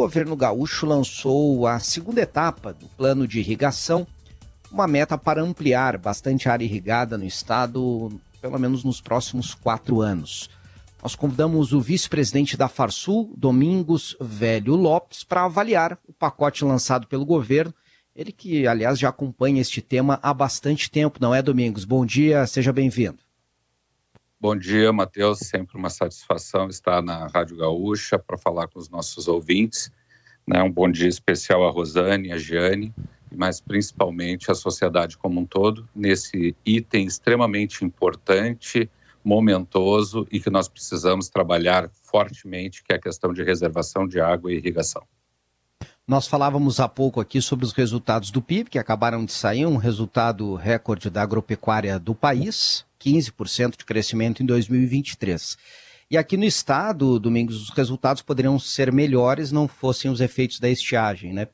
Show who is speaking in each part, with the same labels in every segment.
Speaker 1: governo gaúcho lançou a segunda etapa do plano de irrigação, uma meta para ampliar bastante área irrigada no estado, pelo menos nos próximos quatro anos. Nós convidamos o vice-presidente da Farsul, Domingos Velho Lopes, para avaliar o pacote lançado pelo governo. Ele que, aliás, já acompanha este tema há bastante tempo, não é, Domingos? Bom dia, seja bem-vindo.
Speaker 2: Bom dia, Matheus. Sempre uma satisfação estar na Rádio Gaúcha para falar com os nossos ouvintes. Né? Um bom dia especial a Rosane, a Giane, mas principalmente a sociedade como um todo, nesse item extremamente importante momentoso e que nós precisamos trabalhar fortemente, que é a questão de reservação de água e irrigação.
Speaker 1: Nós falávamos há pouco aqui sobre os resultados do PIB, que acabaram de sair, um resultado recorde da agropecuária do país, 15% de crescimento em 2023. E aqui no estado, Domingos, os resultados poderiam ser melhores não fossem os efeitos da estiagem, né?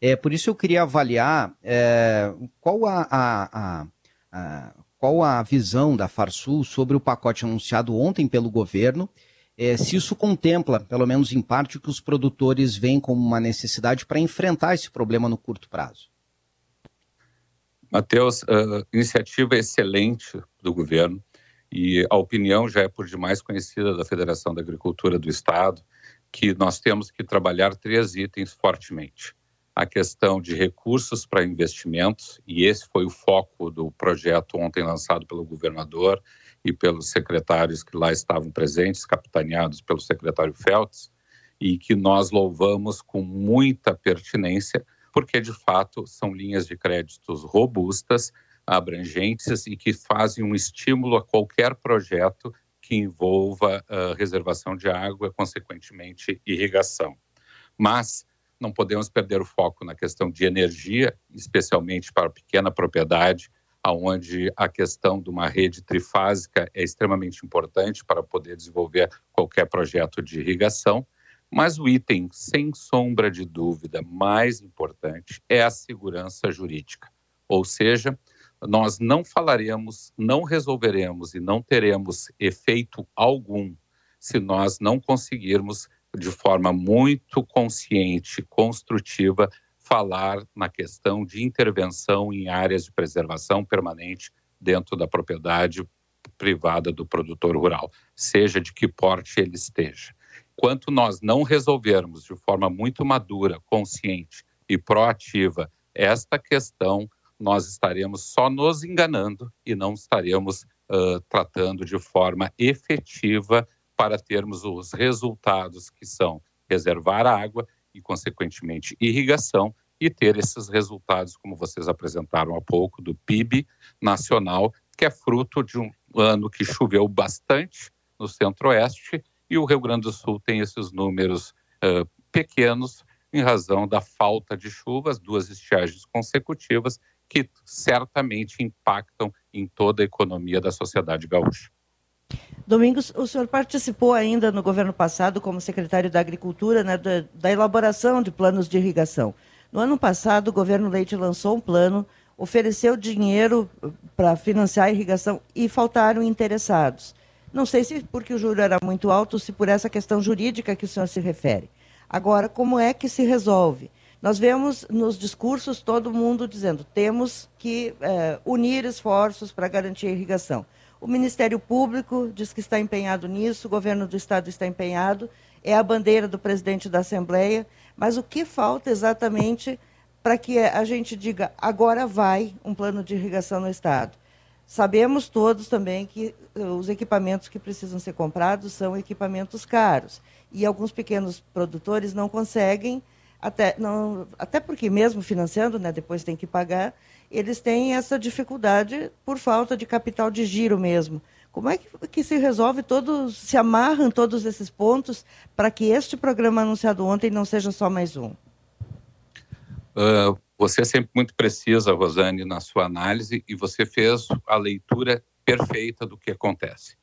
Speaker 1: É, por isso eu queria avaliar é, qual a, a, a, a qual a visão da Farsul sobre o pacote anunciado ontem pelo governo, é, se isso contempla, pelo menos em parte, o que os produtores veem como uma necessidade para enfrentar esse problema no curto prazo.
Speaker 2: Matheus, uh, iniciativa excelente do governo e a opinião já é por demais conhecida da Federação da Agricultura do Estado que nós temos que trabalhar três itens fortemente a questão de recursos para investimentos, e esse foi o foco do projeto ontem lançado pelo governador e pelos secretários que lá estavam presentes, capitaneados pelo secretário Feltz, e que nós louvamos com muita pertinência, porque de fato são linhas de créditos robustas, abrangentes e que fazem um estímulo a qualquer projeto que envolva uh, reservação de água, consequentemente irrigação. Mas não podemos perder o foco na questão de energia, especialmente para pequena propriedade, aonde a questão de uma rede trifásica é extremamente importante para poder desenvolver qualquer projeto de irrigação. Mas o item, sem sombra de dúvida, mais importante é a segurança jurídica. Ou seja, nós não falaremos, não resolveremos e não teremos efeito algum se nós não conseguirmos de forma muito consciente, construtiva, falar na questão de intervenção em áreas de preservação permanente dentro da propriedade privada do produtor rural, seja de que porte ele esteja. Enquanto nós não resolvermos de forma muito madura, consciente e proativa esta questão, nós estaremos só nos enganando e não estaremos uh, tratando de forma efetiva para termos os resultados que são reservar água e, consequentemente, irrigação e ter esses resultados, como vocês apresentaram há pouco, do PIB nacional, que é fruto de um ano que choveu bastante no centro-oeste e o Rio Grande do Sul tem esses números uh, pequenos em razão da falta de chuvas, duas estiagens consecutivas, que certamente impactam em toda a economia da sociedade gaúcha.
Speaker 3: Domingos, o senhor participou ainda no governo passado como secretário da Agricultura né, da, da, elaboração de planos de irrigação. No ano passado, o governo Leite lançou um plano, ofereceu dinheiro uh, para financiar a irrigação e faltaram interessados. Não sei se porque o juro era muito alto, se por essa questão jurídica que o senhor se refere. Agora, como é que se resolve? Nós vemos nos discursos todo mundo dizendo temos que eh, unir esforços para garantir a irrigação. O Ministério Público diz que está empenhado nisso, o governo do Estado está empenhado, é a bandeira do presidente da Assembleia, mas o que falta exatamente para que a gente diga agora vai um plano de irrigação no Estado? Sabemos todos também que eh, os equipamentos que precisam ser comprados são equipamentos caros e alguns pequenos produtores não conseguem, até, não, até porque mesmo financiando, né, depois tem que pagar, eles têm essa dificuldade por falta de capital de giro mesmo. Como é que, que se resolve todos, se amarram todos esses pontos para que este programa anunciado ontem não seja só mais um?
Speaker 2: Uh, você é sempre muito precisa, Rosane, na sua análise e você fez a leitura perfeita do que acontece.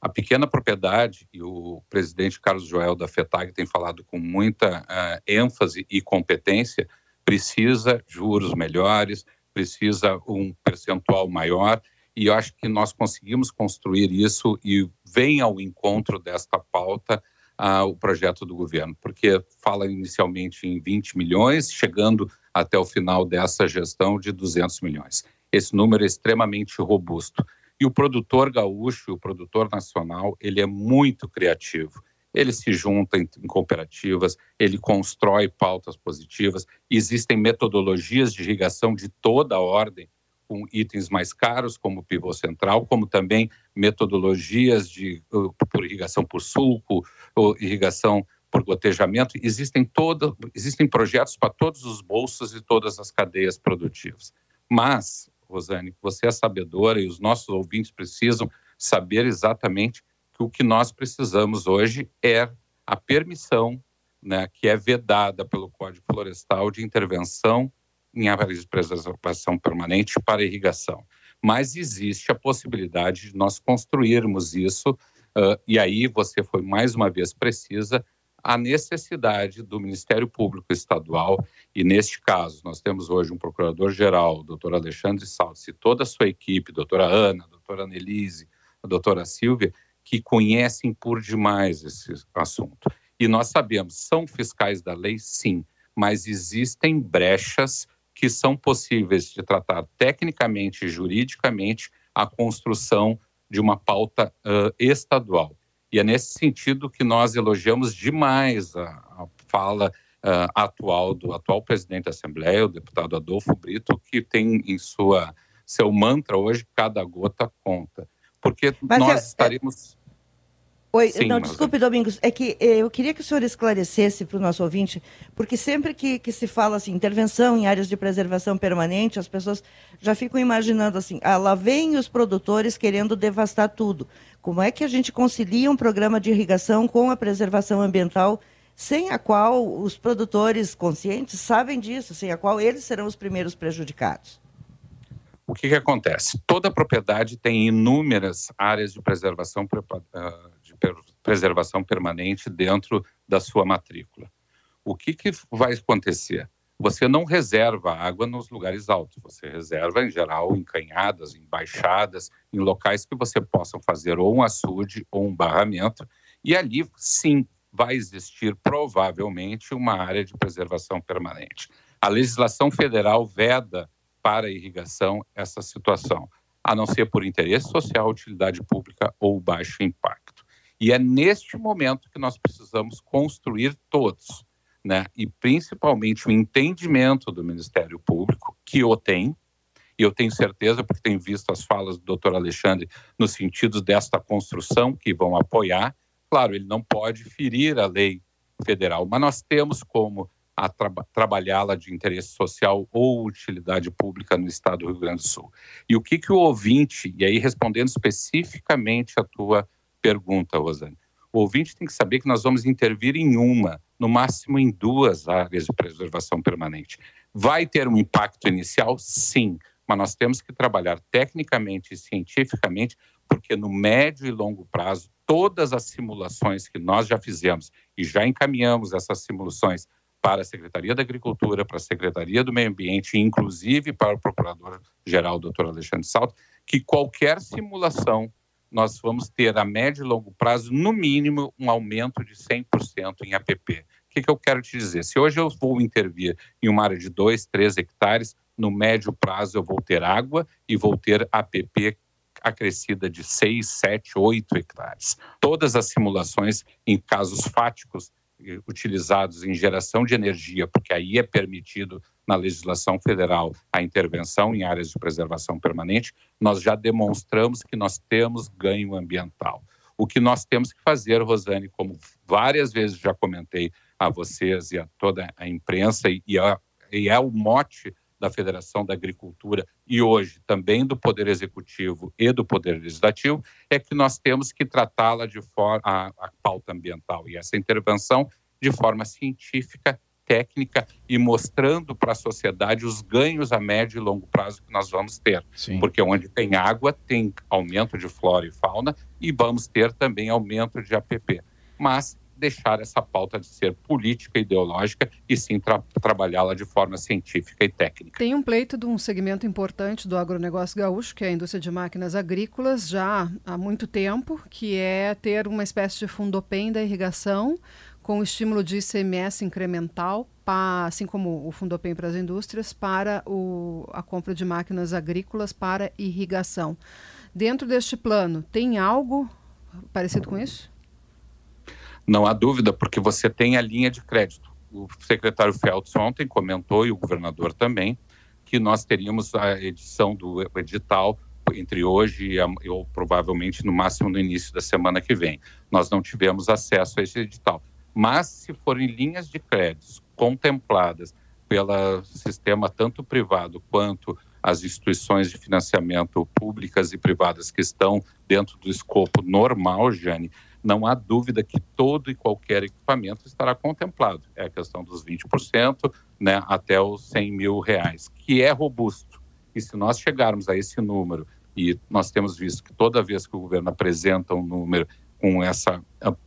Speaker 2: A pequena propriedade, e o presidente Carlos Joel da FETAG tem falado com muita uh, ênfase e competência, precisa juros melhores, precisa um percentual maior, e eu acho que nós conseguimos construir isso e vem ao encontro desta pauta ah, o projeto do governo, porque fala inicialmente em 20 milhões, chegando até o final dessa gestão de 200 milhões. Esse número é extremamente robusto. E o produtor gaúcho, o produtor nacional, ele é muito criativo. Ele se junta em, em cooperativas, ele constrói pautas positivas. Existem metodologias de irrigação de toda a ordem, com itens mais caros, como o pivô central, como também metodologias de uh, por irrigação por sulco, ou irrigação por gotejamento. Existem, todo, existem projetos para todos os bolsos e todas as cadeias produtivas. Mas, Rosane, você é sabedora e os nossos ouvintes precisam saber exatamente que o que nós precisamos hoje é a permissão, né, que é vedada pelo Código Florestal de intervenção em áreas de preservação permanente para irrigação. Mas existe a possibilidade de nós construirmos isso, uh, e aí você foi mais uma vez precisa, a necessidade do Ministério Público Estadual, e neste caso nós temos hoje um procurador-geral, doutor Alexandre Salles, e toda a sua equipe, doutora Ana, doutora Annelise, a doutora Silvia, que conhecem por demais esse assunto. E nós sabemos, são fiscais da lei, sim, mas existem brechas que são possíveis de tratar tecnicamente e juridicamente a construção de uma pauta uh, estadual. E é nesse sentido que nós elogiamos demais a, a fala uh, atual do atual presidente da Assembleia, o deputado Adolfo Brito, que tem em sua seu mantra hoje cada gota conta, porque Mas nós é, estaremos
Speaker 3: Oi, Sim, não, desculpe, Domingos, é que eh, eu queria que o senhor esclarecesse para o nosso ouvinte, porque sempre que, que se fala assim, intervenção em áreas de preservação permanente, as pessoas já ficam imaginando assim, ah, lá vem os produtores querendo devastar tudo. Como é que a gente concilia um programa de irrigação com a preservação ambiental, sem a qual os produtores conscientes sabem disso, sem a qual eles serão os primeiros prejudicados?
Speaker 2: O que, que acontece? Toda propriedade tem inúmeras áreas de preservação uh, preservação permanente dentro da sua matrícula. O que, que vai acontecer? Você não reserva água nos lugares altos, você reserva, em geral, em canhadas, em baixadas, em locais que você possa fazer ou um açude ou um barramento, e ali, sim, vai existir provavelmente uma área de preservação permanente. A legislação federal veda para a irrigação essa situação, a não ser por interesse social, utilidade pública ou baixo impacto. E é neste momento que nós precisamos construir todos, né? E principalmente o entendimento do Ministério Público, que o tem, e eu tenho certeza, porque tenho visto as falas do doutor Alexandre no sentido desta construção, que vão apoiar. Claro, ele não pode ferir a lei federal, mas nós temos como tra trabalhá-la de interesse social ou utilidade pública no estado do Rio Grande do Sul. E o que, que o ouvinte, e aí respondendo especificamente a tua pergunta, Rosane. O ouvinte tem que saber que nós vamos intervir em uma, no máximo em duas áreas de preservação permanente. Vai ter um impacto inicial? Sim, mas nós temos que trabalhar tecnicamente e cientificamente, porque no médio e longo prazo, todas as simulações que nós já fizemos e já encaminhamos essas simulações para a Secretaria da Agricultura, para a Secretaria do Meio Ambiente, inclusive para o Procurador-Geral, doutor Alexandre Salto, que qualquer simulação nós vamos ter a médio e longo prazo, no mínimo, um aumento de 100% em APP. O que, que eu quero te dizer? Se hoje eu vou intervir em uma área de 2, 3 hectares, no médio prazo eu vou ter água e vou ter APP acrescida de 6, 7, 8 hectares. Todas as simulações em casos fáticos utilizados em geração de energia, porque aí é permitido na legislação federal a intervenção em áreas de preservação permanente, nós já demonstramos que nós temos ganho ambiental. O que nós temos que fazer, Rosane, como várias vezes já comentei a vocês e a toda a imprensa, e, e é o mote da Federação da Agricultura e hoje também do Poder Executivo e do Poder Legislativo, é que nós temos que tratá-la de forma a, a pauta ambiental e essa intervenção de forma científica, técnica e mostrando para a sociedade os ganhos a médio e longo prazo que nós vamos ter. Sim. Porque onde tem água, tem aumento de flora e fauna e vamos ter também aumento de APP. Mas deixar essa pauta de ser política e ideológica e sim tra trabalhá-la de forma científica e técnica.
Speaker 4: Tem um pleito de um segmento importante do agronegócio gaúcho, que é a indústria de máquinas agrícolas, já há muito tempo, que é ter uma espécie de fundopem da irrigação com estímulo de ICMS incremental, assim como o Fundopem para as indústrias, para o, a compra de máquinas agrícolas para irrigação. Dentro deste plano, tem algo parecido com isso?
Speaker 2: Não há dúvida, porque você tem a linha de crédito. O secretário Feltz ontem comentou, e o governador também, que nós teríamos a edição do edital entre hoje e ou provavelmente no máximo no início da semana que vem. Nós não tivemos acesso a esse edital. Mas se forem linhas de créditos contempladas pelo sistema tanto privado quanto as instituições de financiamento públicas e privadas que estão dentro do escopo normal, Jane, não há dúvida que todo e qualquer equipamento estará contemplado. É a questão dos 20%, né, até os 100 mil reais, que é robusto. E se nós chegarmos a esse número, e nós temos visto que toda vez que o governo apresenta um número com essa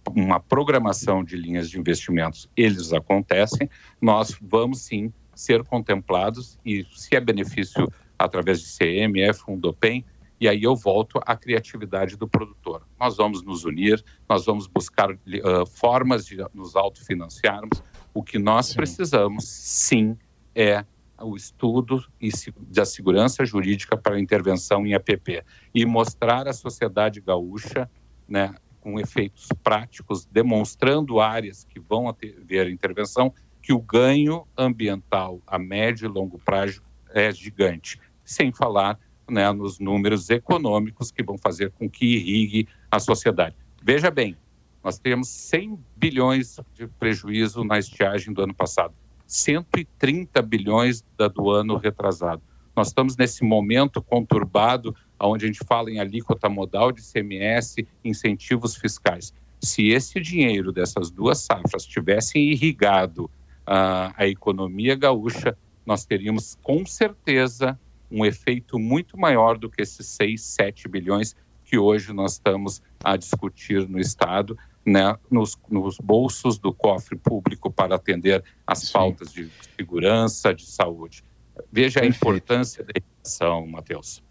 Speaker 2: uma programação de linhas de investimentos, eles acontecem, nós vamos sim ser contemplados e se é benefício através de CMF, Fundopem, e aí eu volto à criatividade do produtor. Nós vamos nos unir, nós vamos buscar uh, formas de nos autofinanciarmos. O que nós sim. precisamos, sim, é o estudo e da segurança jurídica para intervenção em APP e mostrar à sociedade gaúcha né, com efeitos práticos, demonstrando áreas que vão haver intervenção, que o ganho ambiental a médio e longo prazo é gigante, sem falar né, nos números econômicos que vão fazer com que irrigue a sociedade. Veja bem, nós temos 100 bilhões de prejuízo na estiagem do ano passado, 130 bilhões da do ano retrasado. Nós estamos nesse momento conturbado onde a gente fala em alíquota modal de CMS, incentivos fiscais. Se esse dinheiro dessas duas safras tivessem irrigado uh, a economia gaúcha, nós teríamos com certeza um efeito muito maior do que esses 6, 7 bilhões que hoje nós estamos a discutir no Estado, né, nos, nos bolsos do cofre público para atender as Sim. faltas de segurança, de saúde. Veja Perfeito. a importância da educação, Matheus.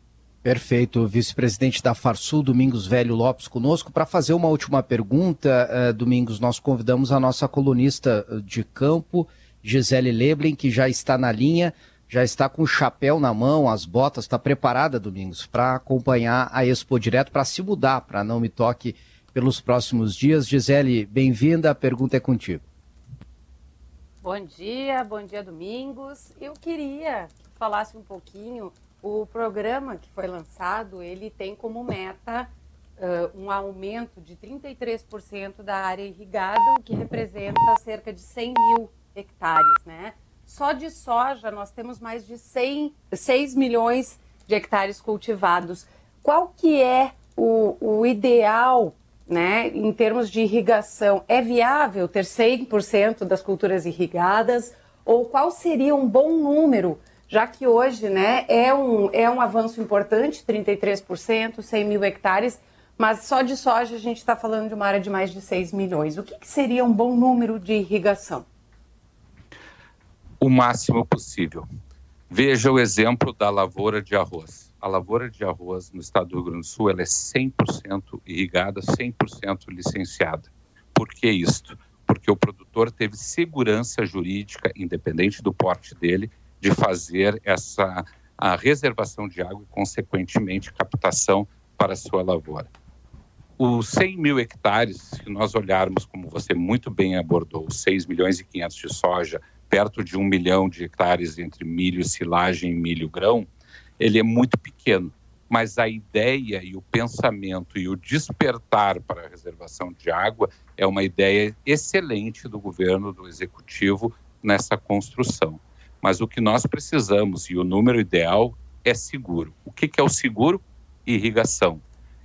Speaker 1: Perfeito. Vice-presidente da Farsul, Domingos Velho Lopes, conosco. Para fazer uma última pergunta, uh, Domingos, nós convidamos a nossa colunista eh, de campo, Gisele Leblin, que já está na linha, já está com o chapéu na mão, as botas, está preparada, Domingos, para acompanhar a Expo Direto, para se mudar, para não me toque pelos próximos dias. Gisele, bem-vinda, a pergunta é contigo.
Speaker 5: Bom dia, bom dia, Domingos. Eu queria que falasse um pouquinho o programa que foi lançado, ele tem como meta uh, um aumento de 33% da área irrigada, o que representa cerca de 100 mil hectares, né? Só de soja nós temos mais de 100, 6 milhões de hectares cultivados. Qual que é o, o ideal né, em termos de irrigação? É viável ter 100% das culturas irrigadas? Ou qual seria um bom número já que hoje né, é, um, é um avanço importante, 33%, 100 mil hectares, mas só de soja a gente está falando de uma área de mais de 6 milhões. O que, que seria um bom número de irrigação?
Speaker 2: O máximo possível. Veja o exemplo da lavoura de arroz. A lavoura de arroz no estado do Rio Grande do Sul ela é 100% irrigada, 100% licenciada. Por que isto? Porque o produtor teve segurança jurídica, independente do porte dele, de fazer essa a reservação de água e, consequentemente, captação para sua lavoura. Os 100 mil hectares, se nós olharmos, como você muito bem abordou, 6 milhões e 500 de soja, perto de um milhão de hectares entre milho, silagem e milho grão, ele é muito pequeno. Mas a ideia e o pensamento e o despertar para a reservação de água é uma ideia excelente do governo, do executivo, nessa construção. Mas o que nós precisamos, e o número ideal, é seguro. O que, é o seguro? Irrigação.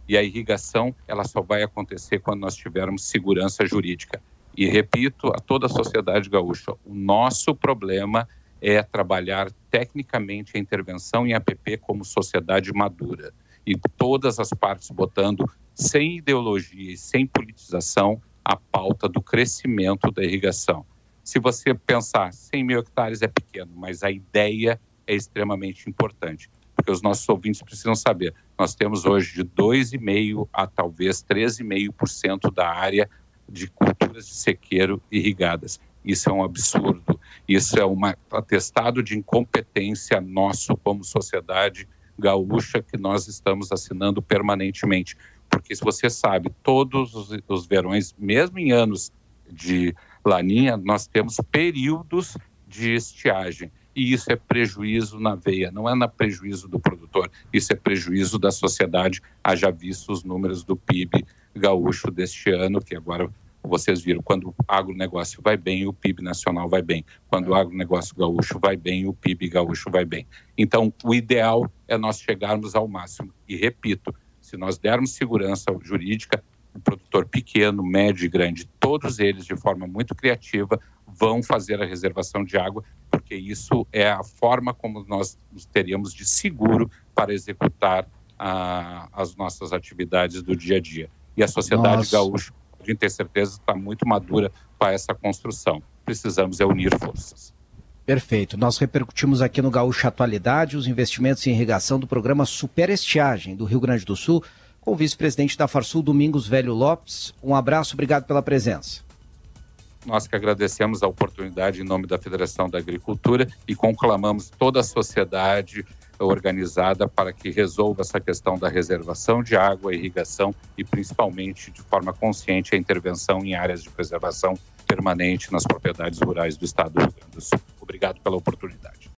Speaker 2: E a irrigação, ela só vai acontecer quando nós tivermos segurança jurídica. E repito a toda a sociedade gaúcha, o nosso problema é trabalhar tecnicamente a intervenção em APP como sociedade madura. E todas as partes botando, sem ideologia e sem politização, a pauta do crescimento da irrigação. Se você pensar, 100 mil hectares é pequeno, mas a ideia é extremamente importante, porque os nossos ouvintes precisam saber. Nós temos hoje de 2,5% a talvez 13,5% da área de culturas de sequeiro irrigadas. Isso é um absurdo. Isso é um atestado de incompetência nosso como sociedade gaúcha que nós estamos assinando permanentemente. Porque se você sabe, todos os, verões, mesmo em anos de laninha, nós temos períodos de estiagem. E isso é prejuízo na veia, não é na prejuízo do produtor, isso é prejuízo da sociedade. Haja visto os números do PIB gaúcho deste ano, que agora vocês viram, quando o agronegócio vai bem, o PIB nacional vai bem. Quando o agronegócio gaúcho vai bem, o PIB gaúcho vai bem. Então, o ideal é nós chegarmos ao máximo. E repito, se nós dermos segurança jurídica, o produtor pequeno, médio e grande, todos eles de forma muito criativa vão fazer a reservação de água, porque isso é a forma como nós teríamos de seguro para executar as nossas atividades do dia a dia. E a sociedade Nossa. gaúcha pode ter certeza, está muito madura para essa construção. Precisamos é unir forças.
Speaker 1: Perfeito. Nós repercutimos aqui no Gaúcho Atualidade os investimentos em irrigação do programa Super Estiagem do Rio Grande do Sul, com o vice-presidente da Farsul, Domingos Velho Lopes. Um abraço, obrigado pela presença.
Speaker 2: Nós que agradecemos a oportunidade em nome da Federação da Agricultura e conclamamos toda a sociedade organizada para que resolva essa questão da reservação de água, irrigação e principalmente de forma consciente a intervenção em áreas de preservação permanente nas propriedades rurais do estado do Rio Grande do Sul. Obrigado pela oportunidade.